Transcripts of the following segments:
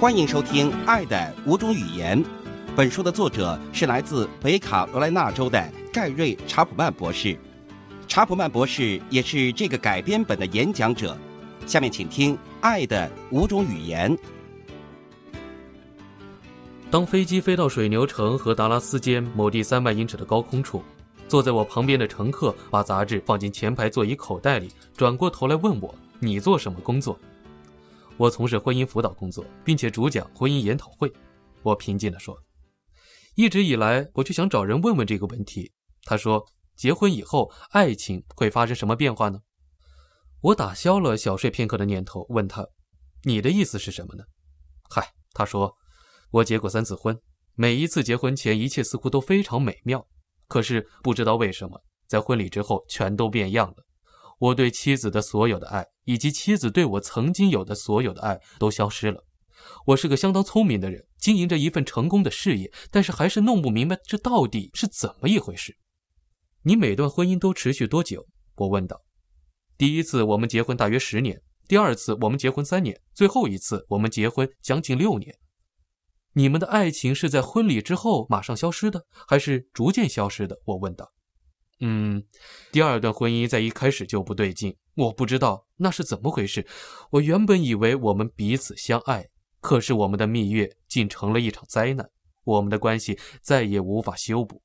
欢迎收听《爱的五种语言》。本书的作者是来自北卡罗来纳州的盖瑞·查普曼博士。查普曼博士也是这个改编本的演讲者。下面请听《爱的五种语言》。当飞机飞到水牛城和达拉斯间某地三万英尺的高空处，坐在我旁边的乘客把杂志放进前排座椅口袋里，转过头来问我：“你做什么工作？”我从事婚姻辅导工作，并且主讲婚姻研讨会。我平静地说：“一直以来，我就想找人问问这个问题。”他说：“结婚以后，爱情会发生什么变化呢？”我打消了小睡片刻的念头，问他：“你的意思是什么呢？”嗨，他说：“我结过三次婚，每一次结婚前，一切似乎都非常美妙，可是不知道为什么，在婚礼之后，全都变样了。”我对妻子的所有的爱，以及妻子对我曾经有的所有的爱，都消失了。我是个相当聪明的人，经营着一份成功的事业，但是还是弄不明白这到底是怎么一回事。你每段婚姻都持续多久？我问道。第一次我们结婚大约十年，第二次我们结婚三年，最后一次我们结婚将近六年。你们的爱情是在婚礼之后马上消失的，还是逐渐消失的？我问道。嗯，第二段婚姻在一开始就不对劲，我不知道那是怎么回事。我原本以为我们彼此相爱，可是我们的蜜月竟成了一场灾难，我们的关系再也无法修补。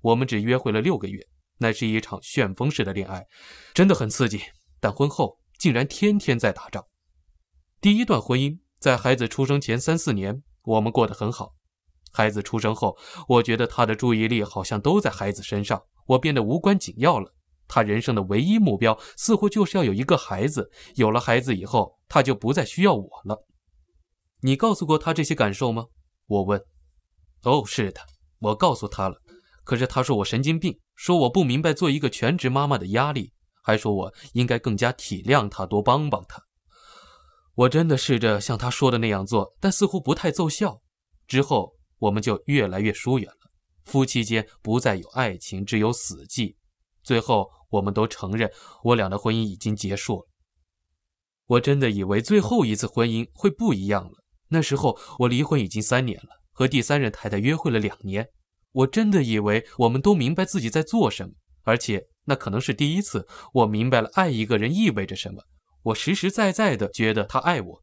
我们只约会了六个月，那是一场旋风式的恋爱，真的很刺激。但婚后竟然天天在打仗。第一段婚姻在孩子出生前三四年，我们过得很好。孩子出生后，我觉得他的注意力好像都在孩子身上。我变得无关紧要了。他人生的唯一目标似乎就是要有一个孩子。有了孩子以后，他就不再需要我了。你告诉过他这些感受吗？我问。哦，是的，我告诉他了。可是他说我神经病，说我不明白做一个全职妈妈的压力，还说我应该更加体谅他，多帮帮他。我真的试着像他说的那样做，但似乎不太奏效。之后我们就越来越疏远了。夫妻间不再有爱情，只有死寂。最后，我们都承认我俩的婚姻已经结束了。我真的以为最后一次婚姻会不一样了。那时候我离婚已经三年了，和第三任太太约会了两年。我真的以为我们都明白自己在做什么，而且那可能是第一次我明白了爱一个人意味着什么。我实实在在的觉得他爱我。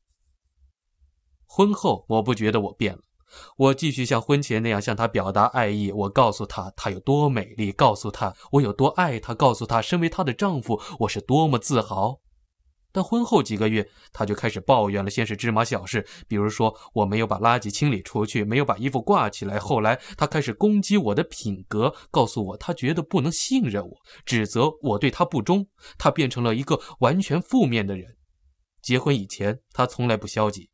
婚后，我不觉得我变了。我继续像婚前那样向她表达爱意。我告诉她她有多美丽，告诉她我有多爱她，告诉她身为她的丈夫我是多么自豪。但婚后几个月，她就开始抱怨了。先是芝麻小事，比如说我没有把垃圾清理出去，没有把衣服挂起来。后来她开始攻击我的品格，告诉我她觉得不能信任我，指责我对她不忠。她变成了一个完全负面的人。结婚以前，她从来不消极。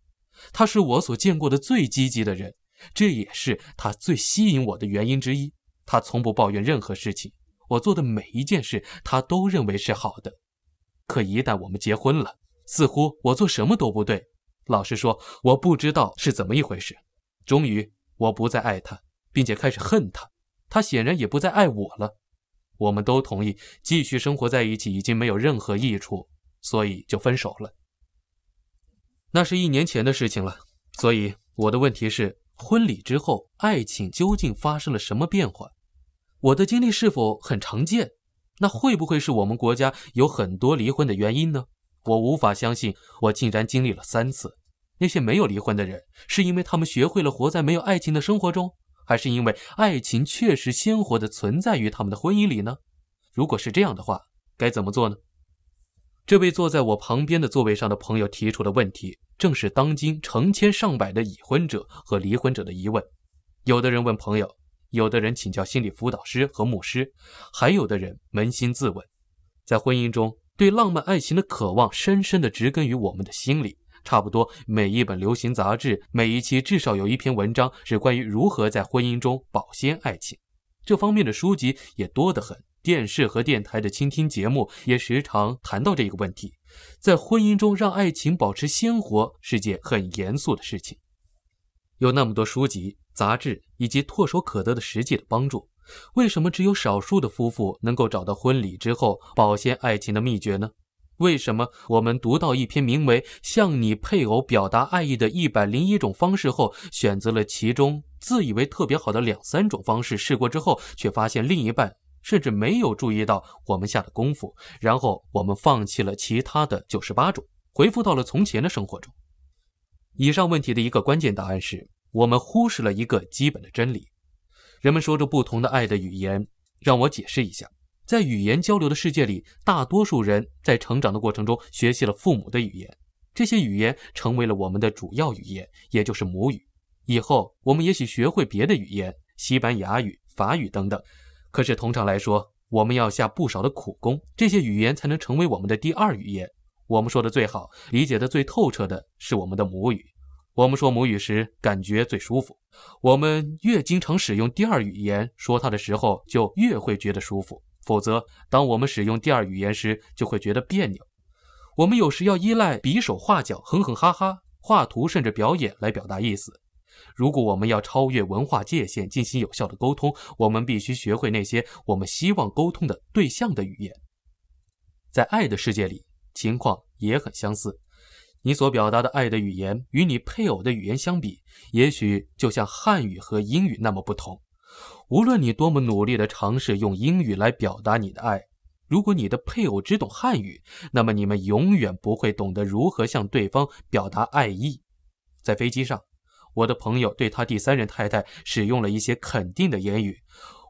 他是我所见过的最积极的人，这也是他最吸引我的原因之一。他从不抱怨任何事情，我做的每一件事，他都认为是好的。可一旦我们结婚了，似乎我做什么都不对。老实说，我不知道是怎么一回事。终于，我不再爱他，并且开始恨他。他显然也不再爱我了。我们都同意继续生活在一起已经没有任何益处，所以就分手了。那是一年前的事情了，所以我的问题是：婚礼之后，爱情究竟发生了什么变化？我的经历是否很常见？那会不会是我们国家有很多离婚的原因呢？我无法相信，我竟然经历了三次。那些没有离婚的人，是因为他们学会了活在没有爱情的生活中，还是因为爱情确实鲜活的存在于他们的婚姻里呢？如果是这样的话，该怎么做呢？这位坐在我旁边的座位上的朋友提出的问题，正是当今成千上百的已婚者和离婚者的疑问。有的人问朋友，有的人请教心理辅导师和牧师，还有的人扪心自问。在婚姻中，对浪漫爱情的渴望深深地植根于我们的心里。差不多每一本流行杂志，每一期至少有一篇文章是关于如何在婚姻中保鲜爱情。这方面的书籍也多得很。电视和电台的倾听节目也时常谈到这个问题，在婚姻中让爱情保持鲜活是件很严肃的事情。有那么多书籍、杂志以及唾手可得的实际的帮助，为什么只有少数的夫妇能够找到婚礼之后保鲜爱情的秘诀呢？为什么我们读到一篇名为《向你配偶表达爱意的一百零一种方式》后，选择了其中自以为特别好的两三种方式试过之后，却发现另一半甚至没有注意到我们下的功夫，然后我们放弃了其他的九十八种，回复到了从前的生活中？以上问题的一个关键答案是我们忽视了一个基本的真理：人们说着不同的爱的语言。让我解释一下。在语言交流的世界里，大多数人在成长的过程中学习了父母的语言，这些语言成为了我们的主要语言，也就是母语。以后我们也许学会别的语言，西班牙语、法语等等。可是通常来说，我们要下不少的苦功，这些语言才能成为我们的第二语言。我们说的最好、理解的最透彻的是我们的母语。我们说母语时感觉最舒服，我们越经常使用第二语言说它的时候，就越会觉得舒服。否则，当我们使用第二语言时，就会觉得别扭。我们有时要依赖比手画脚、哼哼哈哈、画图甚至表演来表达意思。如果我们要超越文化界限进行有效的沟通，我们必须学会那些我们希望沟通的对象的语言。在爱的世界里，情况也很相似。你所表达的爱的语言与你配偶的语言相比，也许就像汉语和英语那么不同。无论你多么努力地尝试用英语来表达你的爱，如果你的配偶只懂汉语，那么你们永远不会懂得如何向对方表达爱意。在飞机上，我的朋友对他第三任太太使用了一些肯定的言语。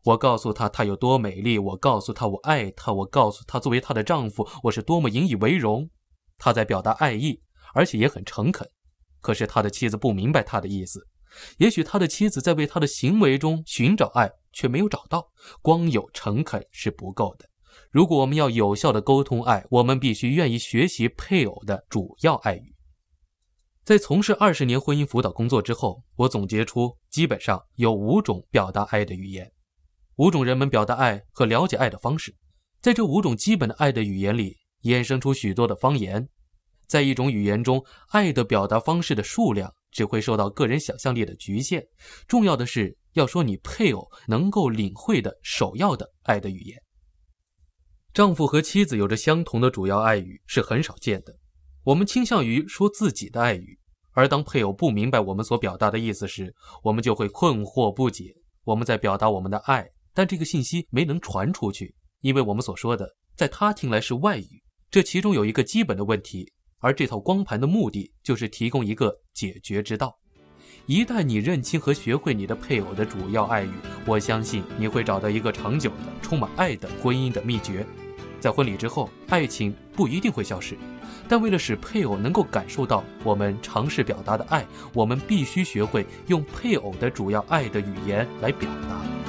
我告诉他她有多美丽，我告诉他我爱她，我告诉他作为她的丈夫，我是多么引以为荣。他在表达爱意，而且也很诚恳。可是他的妻子不明白他的意思。也许他的妻子在为他的行为中寻找爱，却没有找到。光有诚恳是不够的。如果我们要有效的沟通爱，我们必须愿意学习配偶的主要爱语。在从事二十年婚姻辅导工作之后，我总结出基本上有五种表达爱的语言，五种人们表达爱和了解爱的方式。在这五种基本的爱的语言里，衍生出许多的方言。在一种语言中，爱的表达方式的数量。只会受到个人想象力的局限。重要的是要说你配偶能够领会的首要的爱的语言。丈夫和妻子有着相同的主要爱语是很少见的。我们倾向于说自己的爱语，而当配偶不明白我们所表达的意思时，我们就会困惑不解。我们在表达我们的爱，但这个信息没能传出去，因为我们所说的在他听来是外语。这其中有一个基本的问题。而这套光盘的目的就是提供一个解决之道。一旦你认清和学会你的配偶的主要爱语，我相信你会找到一个长久的、充满爱的婚姻的秘诀。在婚礼之后，爱情不一定会消失，但为了使配偶能够感受到我们尝试表达的爱，我们必须学会用配偶的主要爱的语言来表达。